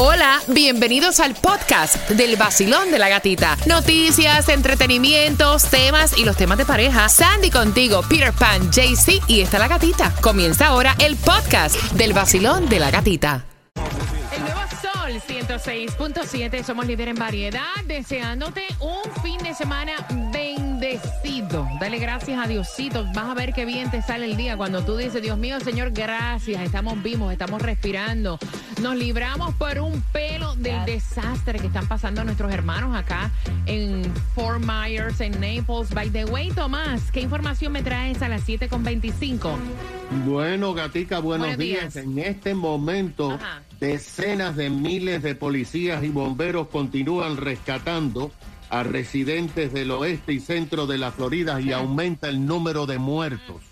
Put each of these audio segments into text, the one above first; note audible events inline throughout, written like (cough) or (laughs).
Hola, bienvenidos al podcast del vacilón de la gatita. Noticias, entretenimientos, temas y los temas de pareja. Sandy contigo, Peter Pan, JC y está la gatita. Comienza ahora el podcast del vacilón de la gatita. El nuevo Sol 106.7, somos líder en variedad, deseándote un fin de semana bendecido. Dale gracias a Diosito, vas a ver qué bien te sale el día cuando tú dices, Dios mío, Señor, gracias, estamos vivos, estamos respirando. Nos libramos por un pelo del desastre que están pasando nuestros hermanos acá en Fort Myers, en Naples. By the way, Tomás, ¿qué información me traes a las 7.25? Bueno, Gatica, buenos, Buenos días. días. En este momento, Ajá. decenas de miles de policías y bomberos continúan rescatando a residentes del oeste y centro de la Florida y aumenta el número de muertos.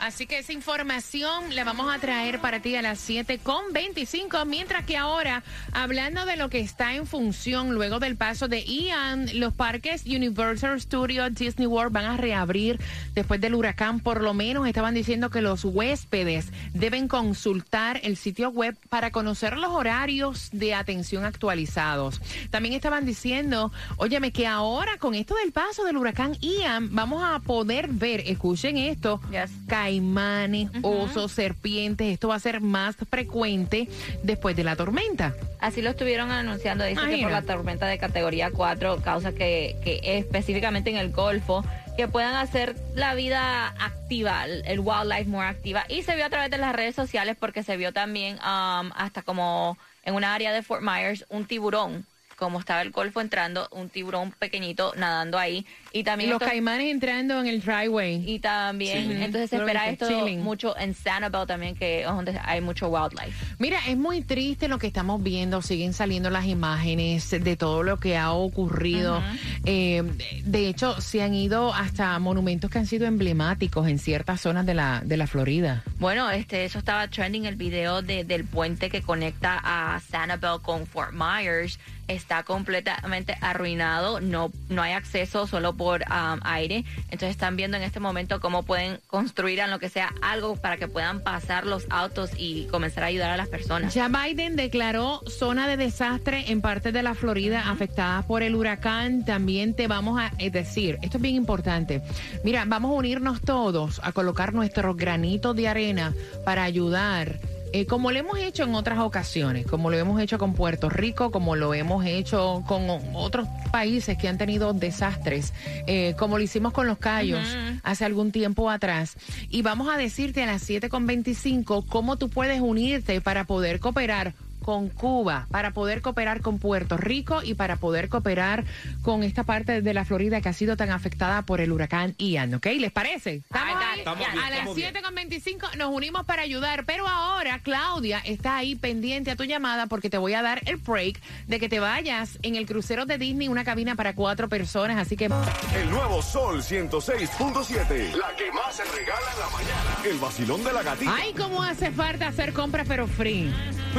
Así que esa información la vamos a traer para ti a las 7 con 25, mientras que ahora, hablando de lo que está en función luego del paso de Ian, los parques Universal Studios, Disney World van a reabrir después del huracán. Por lo menos estaban diciendo que los huéspedes deben consultar el sitio web para conocer los horarios de atención actualizados. También estaban diciendo, óyeme, que ahora con esto del paso del huracán Ian, vamos a poder ver, escuchen esto, Yes. Caimanes, osos, serpientes. Esto va a ser más frecuente después de la tormenta. Así lo estuvieron anunciando, dice que Imagina. por la tormenta de categoría 4 causa que, que específicamente en el Golfo que puedan hacer la vida activa, el el wildlife more activa. Y se vio a través de las redes sociales porque se vio también um, hasta como en una área de Fort Myers un tiburón, como estaba el Golfo entrando, un tiburón pequeñito nadando ahí. Y también Los estos- caimanes entrando en el driveway. y también, Sí. entonces se espera esto chilling. mucho en Sanibel también, que es donde hay mucho wildlife. Mira, es muy triste lo que estamos viendo. Siguen saliendo las imágenes de todo lo que ha ocurrido. Eh, de hecho, se han ido hasta monumentos que han sido emblemáticos en ciertas zonas de la, de la Florida. Bueno, este, eso estaba trending el video de, del puente que conecta a Sanibel con Fort Myers. Está completamente arruinado, no, no hay acceso solo por um, aire. Entonces están viendo en este momento cómo pueden construir en lo que sea algo para que puedan pasar los autos y comenzar a ayudar a las personas. Ya Biden declaró zona de desastre en partes de la Florida afectadas por el huracán. También te vamos a eh, decir, esto es bien importante. Mira, vamos a unirnos todos a colocar nuestros granitos de arena para ayudar. Eh, como lo hemos hecho en otras ocasiones, como lo hemos hecho con Puerto Rico, como lo hemos hecho con otros países que han tenido desastres, eh, como lo hicimos con los Cayos hace algún tiempo atrás. Y vamos a decirte a las 7.25 cómo tú puedes unirte para poder cooperar con Cuba, para poder cooperar con Puerto Rico y para poder cooperar con esta parte de la Florida que ha sido tan afectada por el huracán Ian, ¿ok? ¿Les parece? ¿Estamos ahí? Estamos bien, a las estamos bien. 7.25 nos unimos para ayudar, pero ahora Claudia está ahí pendiente a tu llamada porque te voy a dar el break de que te vayas en el crucero de Disney, una cabina para cuatro personas, así que... El nuevo Sol 106.7. La que más se regala en la mañana. El vacilón de la gatita. Ay, cómo hace falta hacer compras pero free.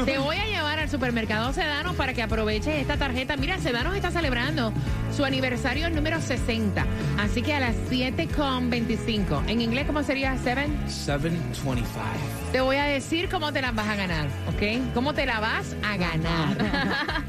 Te voy a llevar al supermercado Sedano para que aproveches esta tarjeta. Mira, Sedano está celebrando su aniversario número 60. Así que a las 7.25. En inglés, ¿cómo sería? 7. 725. Te voy a decir cómo te las vas a ganar, ¿ok? ¿Cómo te la vas a ganar?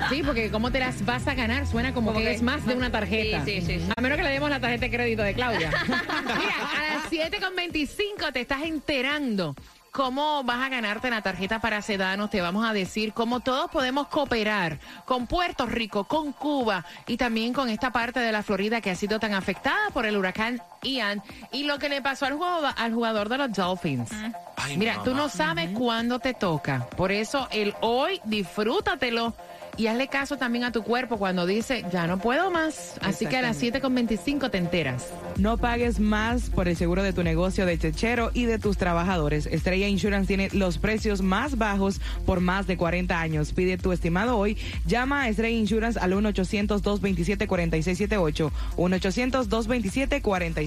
(laughs) Sí, porque cómo te las vas a ganar suena como, Como que, que- es más de una tarjeta. Sí, sí, sí, sí. A menos que le demos la tarjeta de crédito de Claudia. (laughs) Mira, a las 7.25 te estás enterando cómo vas a ganarte la tarjeta para sedanos. Te vamos a decir cómo todos podemos cooperar con Puerto Rico, con Cuba y también con esta parte de la Florida que ha sido tan afectada por el huracán Ian y lo que le pasó al jugador, al jugador de los Dolphins. Ay, Mira, tú no sabes cuándo te toca. Por eso el hoy disfrútatelo y hazle caso también a tu cuerpo cuando dice, ya no puedo más. Así que a las 7.25 te enteras. No pagues más por el seguro de tu negocio de chechero y de tus trabajadores. Estrella Insurance tiene los precios más bajos por más de 40 años. Pide tu estimado hoy. Llama a Estrella Insurance al 1-800-227-4678.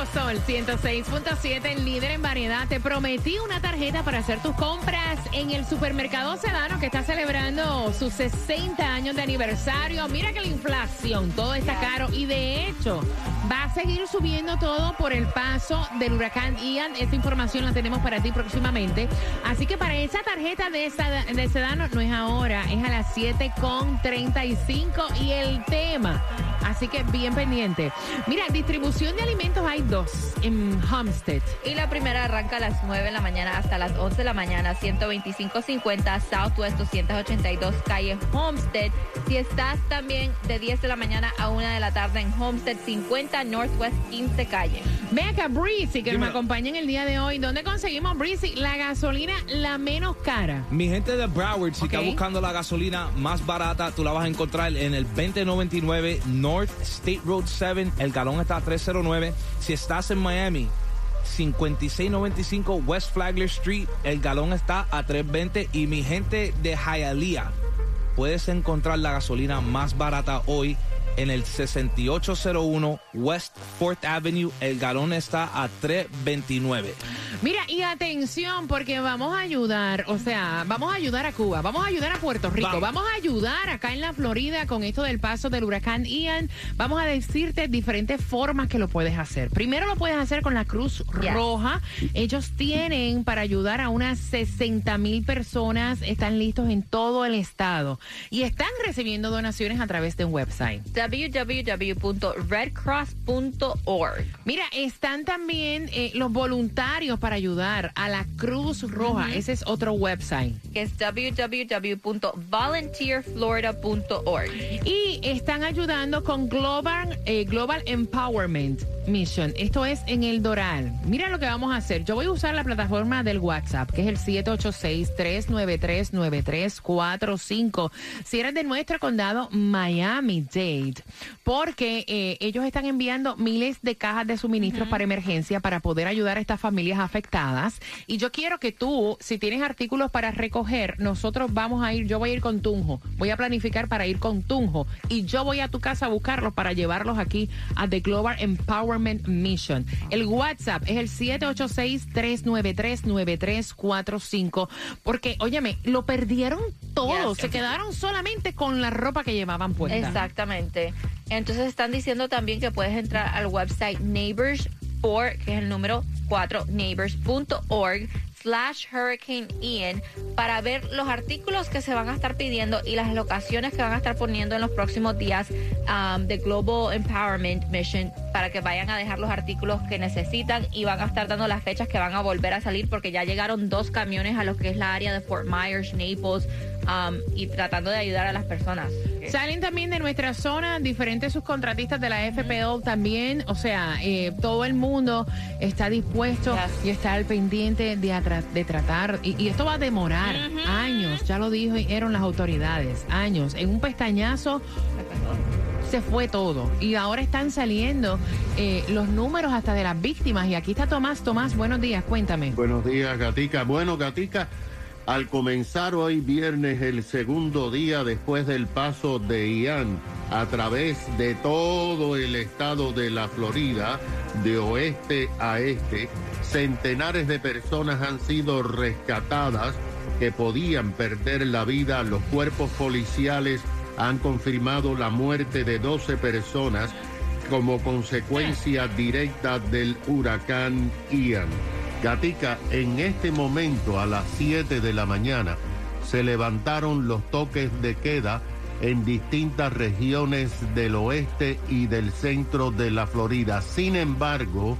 Nuevo Sol 106.7, líder en variedad. Te prometí una tarjeta para hacer tus compras en el supermercado Sedano que está celebrando sus 60 años de aniversario. Mira que la inflación, todo está caro y de hecho va a seguir subiendo todo por el paso del huracán Ian. Esta información la tenemos para ti próximamente. Así que para esa tarjeta de, de Sedano no es ahora, es a las 7.35 y el tema Así que bien pendiente. Mira, distribución de alimentos hay dos en Homestead. Y la primera arranca a las 9 de la mañana hasta las 11 de la mañana, 12550 Southwest 282 calle Homestead. Si estás también de 10 de la mañana a 1 de la tarde en Homestead 50 Northwest 15 calle. Ve acá, Breezy, que me acompaña en el día de hoy. ¿Dónde conseguimos, Breezy, la gasolina la menos cara? Mi gente de Broward, si está buscando la gasolina más barata, tú la vas a encontrar en el 2099 North North State Road 7, el galón está a 309. Si estás en Miami, 5695 West Flagler Street, el galón está a 320. Y mi gente de Hialeah, puedes encontrar la gasolina más barata hoy en el 6801 West 4th Avenue. El galón está a 329. Mira, y atención, porque vamos a ayudar, o sea, vamos a ayudar a Cuba, vamos a ayudar a Puerto Rico, vamos, a ayudar acá en la Florida con esto del paso del huracán Ian. Vamos a decirte diferentes formas que lo puedes hacer. Primero lo puedes hacer con la Cruz Roja. Ellos tienen para ayudar a unas 60 mil personas, están listos en todo el estado y están recibiendo donaciones a través de un website www.redcross.org. Mira, están también eh, los voluntarios para ayudar a la Cruz Roja. Ese es otro website. Que es www.volunteerflorida.org. Y están ayudando con Global, eh, Global Empowerment Mission. Esto es en el Doral. Mira lo que vamos a hacer. Yo voy a usar la plataforma del WhatsApp, que es el 786-393-9345. Si eres de nuestro condado Miami-Dade, porque eh, ellos están enviando miles de cajas de suministros para emergencia para poder ayudar a estas familias afectadas. Y yo quiero que tú, si tienes artículos para recoger, nosotros vamos a ir, yo voy a ir con Tunjo, voy a planificar para ir con Tunjo y yo voy a tu casa a buscarlos para llevarlos aquí a The Global Empowerment Mission. El WhatsApp es el 786-393-9345 porque, óyeme, lo perdieron todo, se quedaron solamente con la ropa que llevaban puesta. Exactamente. Entonces están diciendo también que puedes entrar al website Neighbors 4, que es el número 4, neighbors.org slash Hurricane Ian para ver los artículos que se van a estar pidiendo y las locaciones que van a estar poniendo en los próximos días um, de Global Empowerment Mission para que vayan a dejar los artículos que necesitan y van a estar dando las fechas que van a volver a salir porque ya llegaron dos camiones a lo que es la área de Fort Myers, Naples um, y tratando de ayudar a las personas. Salen también de nuestra zona diferentes subcontratistas de la FPO también, o sea, eh, todo el mundo está dispuesto y está al pendiente de, de tratar, y, esto va a demorar años, ya lo dijeron las autoridades, años, en un pestañazo se fue todo. Y ahora están saliendo eh, los números hasta de las víctimas. Y aquí está Tomás. Tomás, buenos días, cuéntame. Buenos días, Gatica. Bueno, Gatica, al comenzar hoy viernes el segundo día después del paso de Ian a través de todo el estado de la Florida, de oeste a este, centenares de personas han sido rescatadas que podían perder la vida. Los cuerpos policiales han confirmado la muerte de 12 personas como consecuencia directa del huracán Ian. Gatica, en este momento a las 7 de la mañana se levantaron los toques de queda en distintas regiones del oeste y del centro de la Florida. Sin embargo,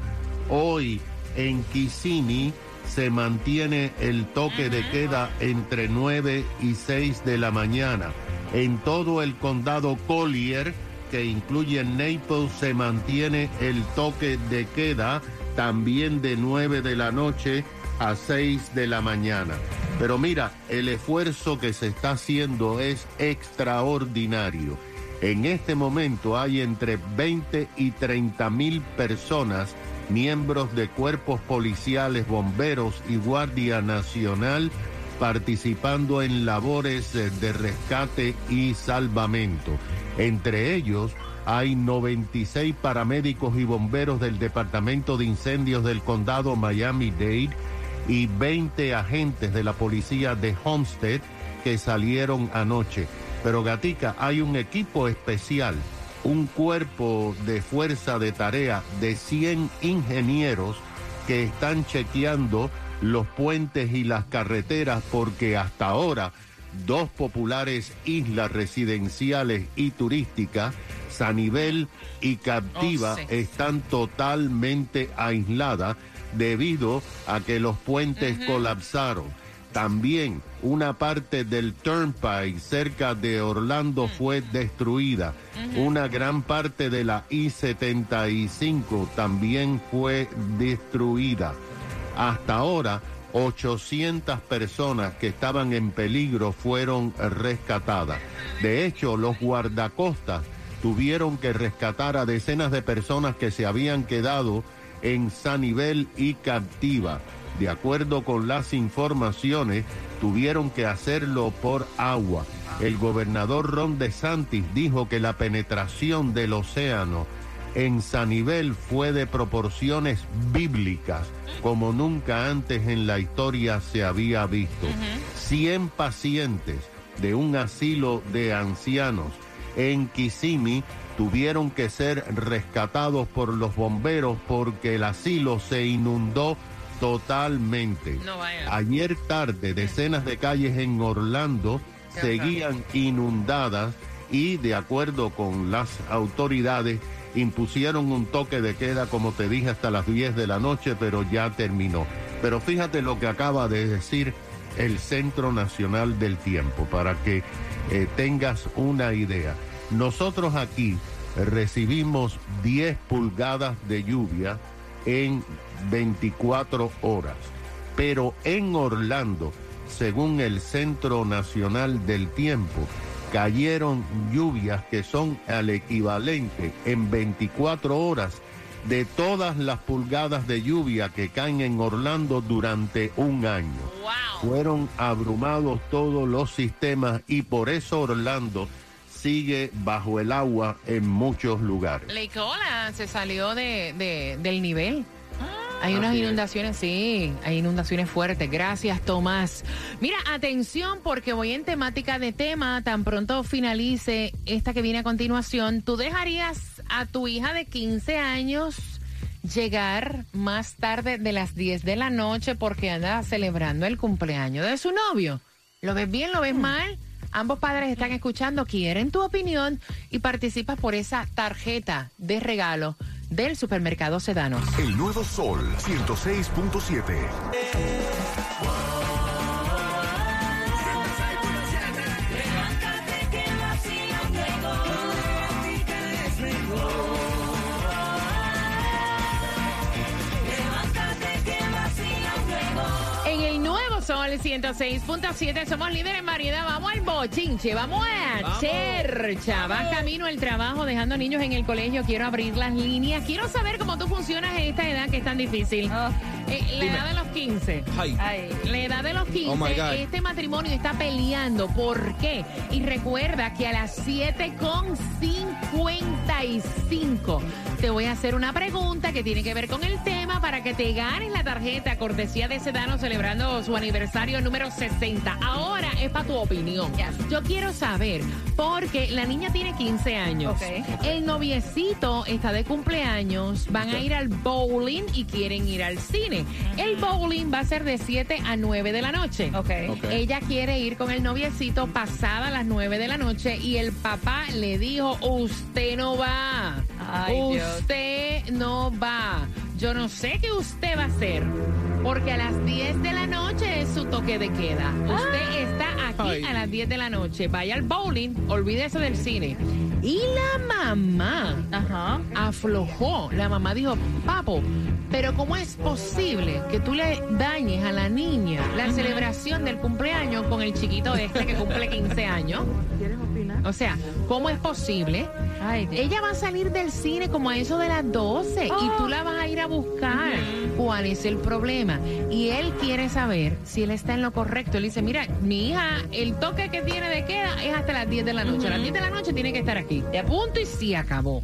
hoy en Kissimmee se mantiene el toque de queda entre 9 y 6 de la mañana. En todo el condado Collier, que incluye Naples, se mantiene el toque de queda también de 9 de la noche a 6 de la mañana. Pero mira, el esfuerzo que se está haciendo es extraordinario. En este momento hay entre 20 y 30 mil personas, miembros de cuerpos policiales, bomberos y Guardia Nacional, participando en labores de rescate y salvamento. Entre ellos, hay 96 paramédicos y bomberos del Departamento de Incendios del Condado Miami-Dade y 20 agentes de la policía de Homestead que salieron anoche. Pero Gatica, hay un equipo especial, un cuerpo de fuerza de tarea de 100 ingenieros que están chequeando los puentes y las carreteras porque hasta ahora dos populares islas residenciales y turísticas, Sanibel y Captiva, Oh, sí. están totalmente aisladas debido a que los puentes colapsaron. También una parte del Turnpike cerca de Orlando fue destruida. Una gran parte de la I-75 también fue destruida. Hasta ahora, 800 personas que estaban en peligro fueron rescatadas. De hecho, los guardacostas tuvieron que rescatar a decenas de personas que se habían quedado en Sanibel y Captiva. De acuerdo con las informaciones, tuvieron que hacerlo por agua. El gobernador Ron DeSantis dijo que la penetración del océano en Sanibel fue de proporciones bíblicas, como nunca antes en la historia se había visto. 100 pacientes de un asilo de ancianos en Kissimmee tuvieron que ser rescatados por los bomberos porque el asilo se inundó totalmente. No vaya. Ayer tarde, decenas de calles en Orlando Qué seguían inundadas y de acuerdo con las autoridades impusieron un toque de queda, como te dije, hasta las 10 de la noche, pero ya terminó. Pero fíjate lo que acaba de decir el Centro Nacional del Tiempo, para que eh, tengas una idea. Nosotros aquí recibimos 10 pulgadas de lluvia en 24 horas, pero en Orlando, según el Centro Nacional del Tiempo, cayeron lluvias que son al equivalente en 24 horas de todas las pulgadas de lluvia que caen en Orlando durante un año. Wow. Fueron abrumados todos los sistemas y por eso Orlando sigue bajo el agua en muchos lugares. Lake Ola se salió de, de- del nivel. Hay unas inundaciones, sí, hay inundaciones fuertes. Gracias, Tomás. Mira, atención, porque voy en temática de tema. Tan pronto finalice esta que viene a continuación, ¿tú dejarías a tu hija de 15 años llegar más tarde de las 10 de la noche porque anda celebrando el cumpleaños de su novio? ¿Lo ves bien, lo ves mal? Ambos padres están escuchando, quieren tu opinión y participas por esa tarjeta de regalo del supermercado Sedanos. El nuevo Sol 106.7. Sol 106.7 somos líderes en variedad. Vamos al bochinche, vamos a chercha. Vas camino al trabajo dejando niños en el colegio. Quiero abrir las líneas. Quiero saber cómo tú funcionas en esta edad que es tan difícil. Oh. Eh, la edad de los 15. Ay. Ay. La edad de los 15, Oh, my God. este matrimonio está peleando. ¿Por qué? Y recuerda que a las 7.55 te voy a hacer una pregunta que tiene que ver con el tema para que te ganes la tarjeta cortesía de Sedano celebrando su aniversario número 60. Ahora es para tu opinión. Yes. Yo quiero saber, porque la niña tiene 15 años. Ok. El noviecito está de cumpleaños, van a ir al bowling y quieren ir al cine. El bowling va a ser de 7 a 9 de la noche. Ok. Ok. Ella quiere ir con el noviecito pasada las 9 de la noche y el papá le dijo, usted no va. Ay, Dios. usted no va. Yo no sé qué usted va a hacer. Porque a las 10 de la noche es su toque de queda. Usted está aquí Ay. a las 10 de la noche. Vaya al bowling, olvídese del cine. Y la mamá Ajá. aflojó. La mamá dijo, papo, pero ¿cómo es posible que tú le dañes a la niña la celebración del cumpleaños con el chiquito este que cumple 15 años? ¿Quieres opinar? O sea, ¿cómo es posible? Ay. Ella va a salir del cine como a eso de las 12 y tú la vas a ir a buscar. cuál es el problema. Y él quiere saber si él está en lo correcto. Él dice, mira, mi hija, el toque que tiene de queda es hasta las 10 de la noche. A las 10 de la noche tiene que estar aquí. De punto y se acabó.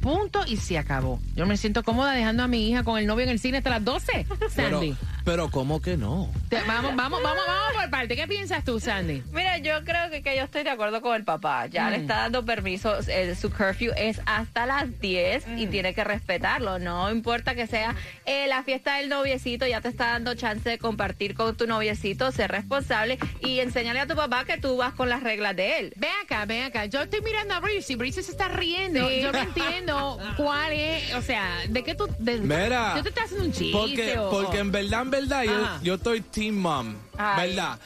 Punto y se acabó. Yo me siento cómoda dejando a mi hija con el novio en el cine hasta las 12, Pero, Sandy. pero ¿cómo que no? Te- vamos, vamos, vamos, vamos por parte. ¿Qué piensas tú, Sandy? Mira, yo creo que, que yo estoy de acuerdo con el papá. Ya Mm. le está dando permiso. eh, su curfew es hasta las 10 y tiene que respetarlo. No importa que sea eh, la fiesta del noviecito, ya te está dando chance de compartir con tu noviecito, ser responsable y enseñarle a tu papá que tú vas con las reglas de él. Ven acá, ven acá. Yo estoy mirando a Breezy. Breezy se está riendo. Sí. Yo no entiendo cuál es, o sea, de qué tú... De, Mira, Yo te estás haciendo un chiste Porque, o- porque en verdad, verdad, yo, yo estoy team mom, Ay. ¿verdad?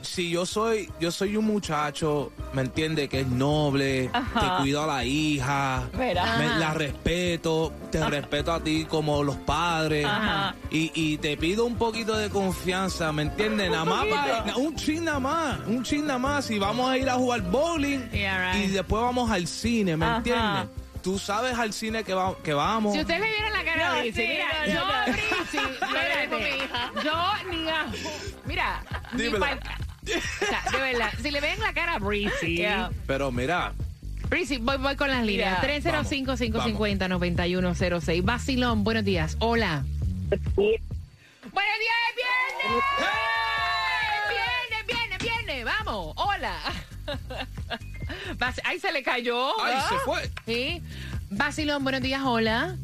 Si yo soy, yo soy un muchacho, ¿me entiende? Que es noble, Ajá. te cuido a la hija, me- la respeto, te respeto a ti como los padres, Ajá. y, y te pido un poquito de confianza, ¿me entiendes? Nada más, un chin nada más, un chin nada más, y vamos a ir a jugar bowling, Yeah, right. y después vamos al cine, ¿me entiendes? Tú sabes al cine que, va- que vamos. Si ustedes le vieran la cara a No, Breezy, sí, mira, no, yo no, (laughs) a con mi hija. yo ni a... Mira, ni Dímelo. pal- o sea, de verdad, si le ven la cara a Breezy, (laughs) Yeah. Pero mira, Breezy, voy, voy con las líneas. Mira, 305-550-9106. Vacilón, buenos días. Hola. Buenos días, es viernes. Viernes, Ahí se le cayó. ¡ay, ¿ah? se fue! Sí. Vacilón, buenos días, hola.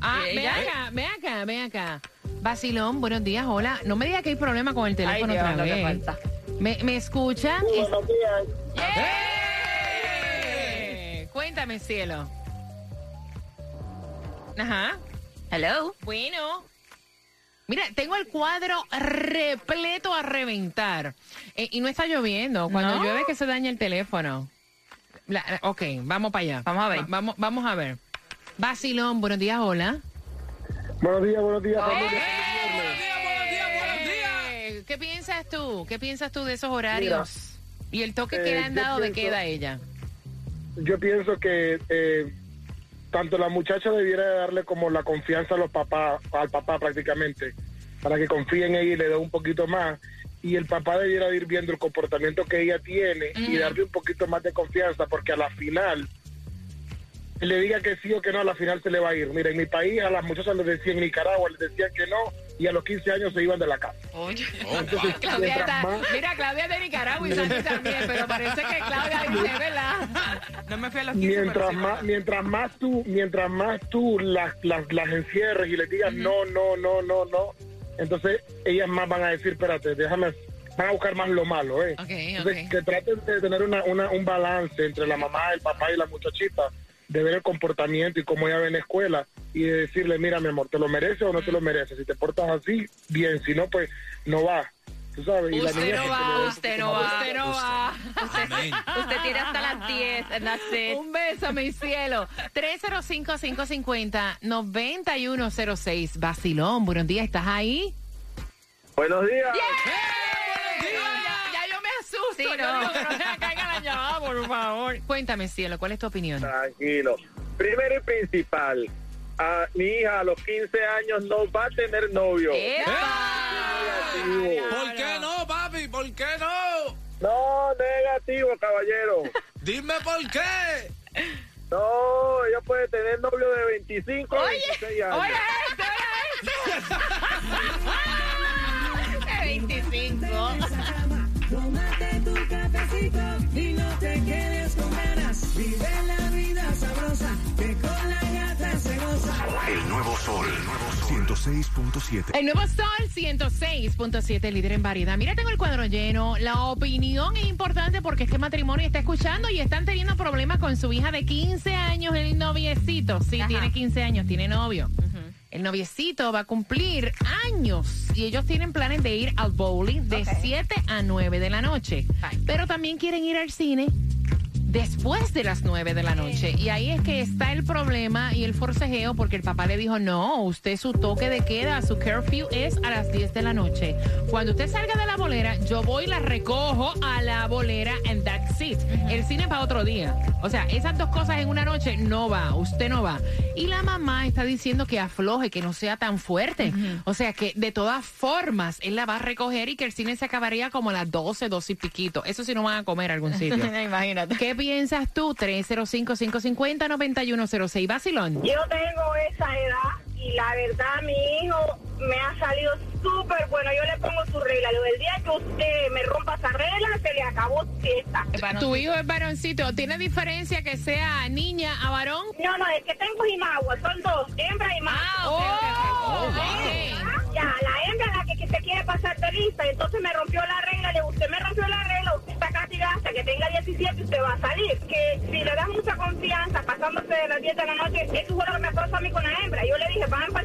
Ah, ¿Y ven acá, ven acá, ven acá. Vacilón, buenos días, hola. No me diga que hay problema con el teléfono Ay, Dios, otra lo que vez. falta. ¿Me, me escuchan? Buenos días. ¡Eh! Cuéntame, cielo. Ajá. Hello. Bueno. Mira, tengo el cuadro repleto a reventar. Eh, y no está lloviendo. Cuando No. llueve que se daña el teléfono. La- la- ok, vamos para allá. Vamos a ver. Va- vamos, vamos a ver. Basilón, buenos días, hola. Buenos días, buenos días, Oh. familia. Eh, ¿Qué piensas tú? ¿Qué piensas tú de esos horarios? y el toque que eh, le han yo dado de queda a ella. Yo pienso que eh, tanto la muchacha debiera darle como la confianza a los papás, al papá prácticamente, para que confíe en ella y le dé un poquito más. Y el papá debiera ir viendo el comportamiento que ella tiene y darle un poquito más de confianza, porque a la final, le diga que sí o que no, a la final se le va a ir. Mira, en mi país a las muchachas les decían, en Nicaragua les decían que no, y a los 15 años se iban de la casa. Oye. Entonces, (laughs) Claudia mientras está, más- mira, Claudia es de Nicaragua y Sandy también, pero parece que Claudia dice, ¿verdad? No me fui a los 15, pero mientras sí, más mientras más tú mientras más tú las las, las encierres y les digas no no no no no entonces ellas más van a decir espérate déjame van a buscar más lo malo eh Ok, Entonces, ok. que traten de tener una, una- un balance entre la mamá el papá y la muchachita de ver el comportamiento y cómo ella ve en la escuela y de decirle mira mi amor te lo mereces o no te lo mereces si te portas así bien si no pues no va tú sabes y la Usted niña no va, le dé un usted no va. Usted no va. Usted tiene hasta las 10 and that's it. Un beso, mi cielo. 305-550-9106. Basilón, buenos días, ¿estás ahí? buenos días Ya, ya yo me asusto. Sí, no. que no por favor. Cuéntame, cielo, ¿cuál es tu opinión? Tranquilo. Primero y principal, a mi hija a los 15 años no va a tener novio. ¡Epa! ¿Por qué no, papi? ¿Por qué no? No, negativo, caballero. (laughs) Dime por qué. No, ella puede tener novio de 25 a 26 años. Oye, este, oye, este. 25. (laughs) Tómate tu cafecito y no te quedes con ganas. Vive la vida sabrosa, que con la gata se goza. El nuevo sol, el nuevo sol. 106.7. El nuevo Sol 106.7, líder en variedad. Mira, tengo el cuadro lleno. La opinión es importante porque este matrimonio está escuchando y están teniendo problemas con su hija de 15 años, el noviecito. Sí, Ajá. tiene 15 años, tiene novio. El noviecito va a cumplir años y ellos tienen planes de ir al bowling de Ok. 7 a 9 de la noche. Pero también quieren ir al cine después de las 9 de la noche. Y ahí es que está el problema y el forcejeo porque el papá le dijo, no, usted su toque de queda, su curfew es a las 10 de la noche. Cuando usted salga de la bolera, yo voy y la recojo a la bolera and that's El cine para otro día. O sea, esas dos cosas en una noche no va, usted no va. Y la mamá está diciendo que afloje, que no sea tan fuerte. O sea, que de todas formas, él la va a recoger y que el cine se acabaría como a las 12, 12 y piquito. Eso sí no van a comer a algún sitio. (laughs) Imagínate. ¿Qué piensas tú? 305-550-9106. Vacilón. Yo tengo esa edad y la verdad mi hijo me ha salido súper bueno. Yo le pongo su regla. Lo del día que usted me rompa esa regla, se le acabó fiesta. Tu hijo es varoncito. ¿Tiene diferencia que sea niña a varón? No, no, es que tengo jimagua. Son dos, hembra y macho. Ah, ok. Ya, la hembra es la que, que se quiere pasar de lista. Entonces me rompió la regla. Le usted me rompió la regla. Usted está castigada hasta que tenga 17 y usted va a salir. Que si le das mucha confianza pasándose de las 10 de la noche, eso fue lo que me pasó a mí con la hembra. Yo le dije, van para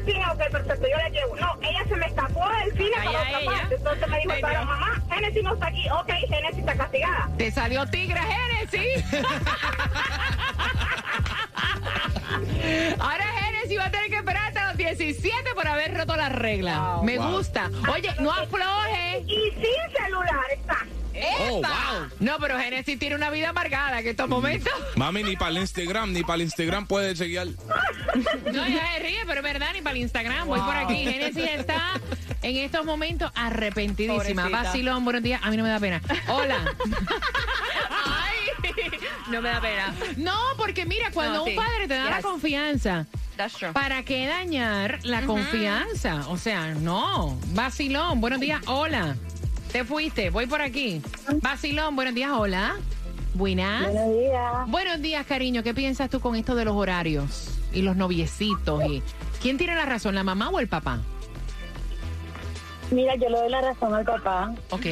perfecto, yo le llevo. No, ella se me escapó del cine Ay, para otra ella. parte. Entonces me dijo, Dios. mamá, Genesis no está aquí. Ok, Genesis está castigada. Te salió tigre, Génesis. (laughs) Ahora Génesis va a tener que esperar hasta los 17 por haber roto la regla. Me Wow. gusta. Oye, no afloje. Y sin celular está. Oh, wow. No, pero Génesis tiene una vida amargada en estos momentos. (laughs) Mami, ni para el Instagram, ni para el Instagram puede chequear. No, ya se ríe, pero es verdad, ni para el Instagram. Voy por aquí. Génesis está en estos momentos arrepentidísima. Pobrecita. Vacilón, buenos días. A mí no me da pena. Hola. Ay. No me da pena. No, porque mira, cuando No, sí. un padre te da la Yes. confianza, That's true. ¿para qué dañar la confianza? O sea, no. Vacilón, buenos días. Hola. Te fuiste, voy por aquí. Vacilón, buenos días. Hola. Buenas. Buenos días. Buenos días, cariño. ¿Qué piensas tú con esto de los horarios y los noviecitos? Y... ¿Quién tiene la razón, la mamá o el papá? Mira, yo le doy la razón al papá. Ok.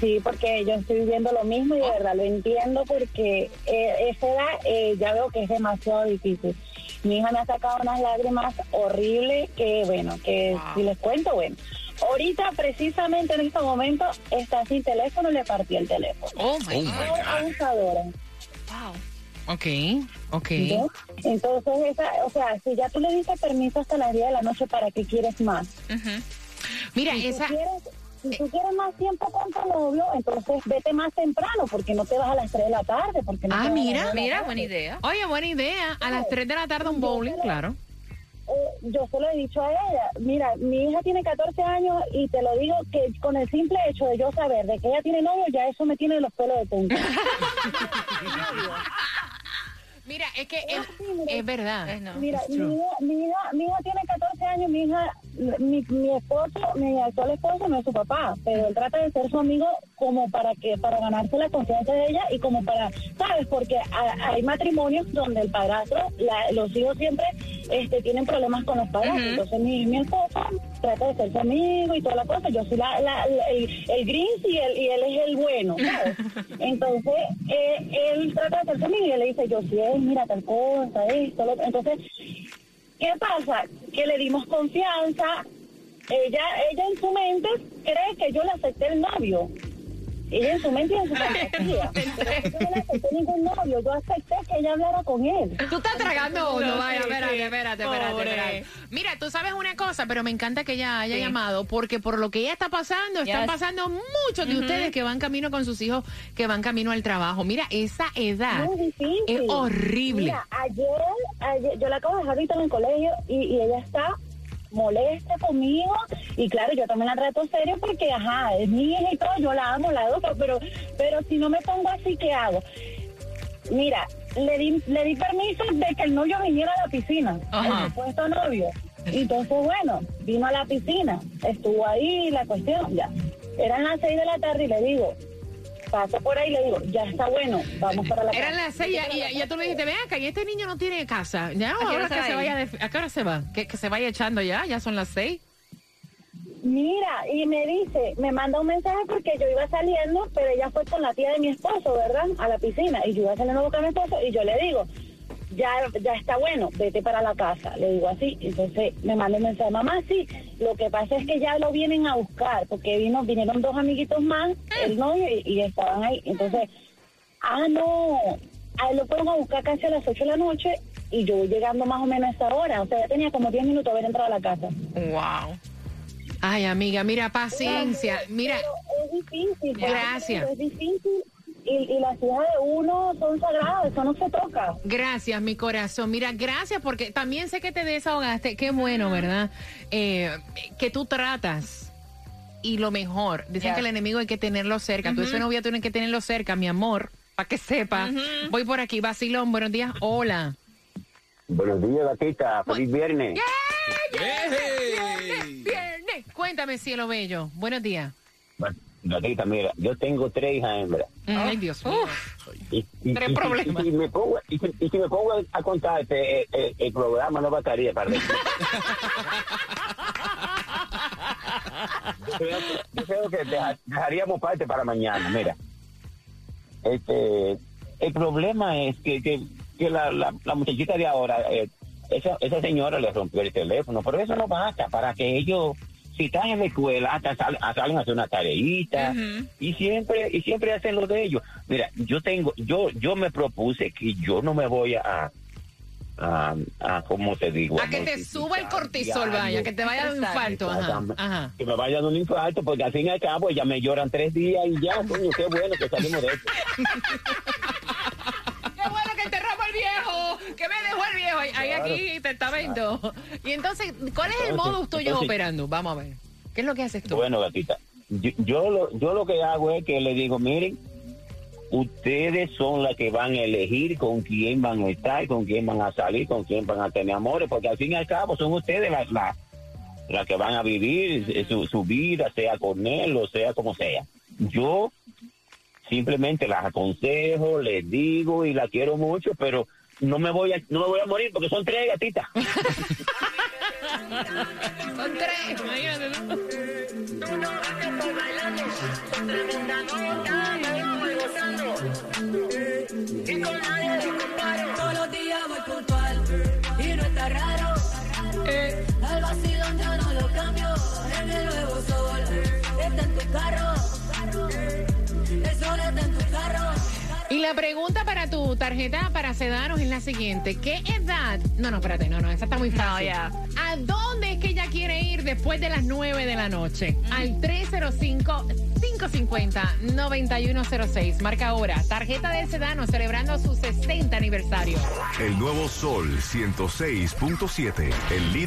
Sí, porque yo estoy viviendo lo mismo y de verdad lo entiendo porque eh, esa edad eh, ya veo que es demasiado difícil. Mi hija me ha sacado unas lágrimas horribles que, bueno, que si les cuento, bueno. Ahorita, precisamente en este momento, está sin teléfono y le partí el teléfono. Oh my Oh, God. my Es God. abusadora. Wow. Ok, ok. Entonces, esa, o sea, si ya tú le dices permiso hasta las 10 de la noche, ¿para qué quieres más? Mira, Si tú esa... quieres, si tú quieres más tiempo con tu novio, entonces vete más temprano, porque no te vas a las 3 de la tarde. Porque no Ah, te vas a las mira, Mira, buena idea. Oye, buena idea. A las 3 de la tarde un bowling, claro. Yo se lo he dicho a ella, mira, mi hija tiene 14 años y te lo digo que con el simple hecho de yo saber de que ella tiene novio, ya eso me tiene los pelos de punta. (laughs) Mira, es que es, es verdad. Eh, no. Mira, mi hija, mi, hija, mi hija tiene 14 años, mi hija, mi, mi esposo, mi actual esposo no es su papá, pero él trata de ser su amigo como para que para ganarse la confianza de ella y como para, ¿sabes? Porque ha- hay matrimonios donde el padrastro, la- los hijos siempre este, tienen problemas con los padrastros, entonces mi, mi esposo trata de ser su amigo y toda la cosa, yo soy la, la- la- el, el gris y él, y él es el bueno, ¿sabes? (laughs) Entonces, eh, él trata de ser su amigo y él le dice, yo sí, mira tal cosa, esto, lo entonces... ¿Qué pasa? Que le dimos confianza. Ella, ella en su mente cree que yo le acepté el novio. Ella en su mente y en su fantasía. Pero yo no le acepté ningún novio. Yo acepté que ella hablara con él. Tú estás tragando uno, No, vaya, sí, espérate, sí. espérate, espérate, Pobre. espérate. Mira, tú sabes una cosa, pero me encanta que ella haya Sí. llamado, porque por lo que ella está pasando, están Yes. pasando muchos de ustedes que van camino con sus hijos, que van camino al trabajo. Mira, esa edad es horrible. Mira, ayer, ayer, yo la acabo de dejar ahorita en el colegio y, y ella está molesta conmigo y claro, yo también la trato serio porque, ajá, es mi hija y todo, yo la amo, la adoro, pero, pero si no me pongo así, ¿qué hago? Mira, le di, le di permiso de que el novio viniera a la piscina, Ajá. el supuesto novio. Entonces, bueno, vino a la piscina, estuvo ahí la cuestión, ya. Eran las seis de la tarde y le digo, paso por ahí y le digo, ya está bueno, vamos para la Eran casa. las seis y ya, ya tú le dijiste, ven acá, y este niño no tiene casa. Ya, qué hora ahora se que va se vaya de- ¿A qué hora se va? Que, que se vaya echando ya, ya son las seis. Mira, y me dice, me manda un mensaje porque yo iba saliendo, pero ella fue con la tía de mi esposo, ¿verdad? A la piscina. Y yo iba saliendo con mi esposo y yo le digo, ya, ya está bueno, vete para la casa. Le digo así. Entonces me manda un mensaje, mamá, sí, lo que pasa es que ya lo vienen a buscar, porque vino, vinieron dos amiguitos más, el novio, y, y estaban ahí. Entonces Ah, no. A él lo fueron a buscar casi a las 8 de la noche y yo voy llegando más o menos a esa hora. O sea, ya tenía como 10 minutos de haber entrado a la casa. Wow. Ay, amiga, mira, paciencia. Mira, Pero es difícil. Gracias. Es difícil. Y, y las hijas de uno son sagradas, eso no se toca. gracias, mi corazón. Mira, gracias porque también sé que te desahogaste. Qué bueno, ¿verdad? Eh, que tú tratas. Y lo mejor, dicen que el enemigo hay que tenerlo cerca. Tú ese novio tienes que tenerlo cerca, mi amor, para que sepa. Voy por aquí, vacilón, buenos días, hola. Buenos días, gatita. Feliz viernes. Viernes, viernes. Cuéntame, cielo bello. Buenos días. Bueno, Gatita, mira, yo tengo tres hijas hembras. Ay, Dios mío. Y, y- Tres y- y- problemas. Y, si me pongo, y, si- y si me pongo a contarte, eh, eh, el programa no bastaría para decir. yo creo que, yo creo que deja- dejaríamos parte para mañana, mira. Este, el problema es que, que, que la, la, la muchachita de ahora, eh, esa, esa señora le rompió el teléfono, pero eso no basta para que ellos, si están en la escuela, hasta sal- salen a hacer una tareita y siempre y siempre hacen lo de ellos. Mira, yo tengo, yo yo me propuse que yo no me voy a a, a ¿cómo te digo? A que te suba el cortisol, vaya, que te vaya dar un infarto. Ajá. Que me vaya dando un infarto, porque al fin y al cabo ya me lloran tres días y ya, coño, qué bueno que salimos de esto. (laughs) Qué bueno que te rompa el viejo, que me dejó ahí aquí testamento. Y entonces, ¿cuál es el modus tuyo entonces- operando? Vamos a ver. ¿Qué es lo que haces tú? Bueno, gatita, yo, yo lo, yo lo que hago es que le digo, miren, ustedes son las que van a elegir con quién van a estar, con quién van a salir, con quién van a tener amores, porque al fin y al cabo son ustedes las las las que van a vivir su, su vida, sea con él o sea como sea. Yo simplemente las aconsejo, les digo y las quiero mucho, pero no me voy a, no me voy a morir porque son tres gatitas. (laughs) Son tres, imagínate, ¿no? Todos los días voy puntual y no está raro. Eh, Al vacilón yo no lo cambio. En el nuevo sol está en tu carro. El sol está en tu carro. Y la pregunta para tu tarjeta para Sedanos es la siguiente. ¿Qué edad? No, no, espérate, no, no, esa está muy fácil. ya. ¿A dónde es que ella quiere ir después de las 9 de la noche? Al 305-550-9106. Marca ahora. Tarjeta de Sedano celebrando su 60 aniversario. El nuevo Sol 106.7. El líder.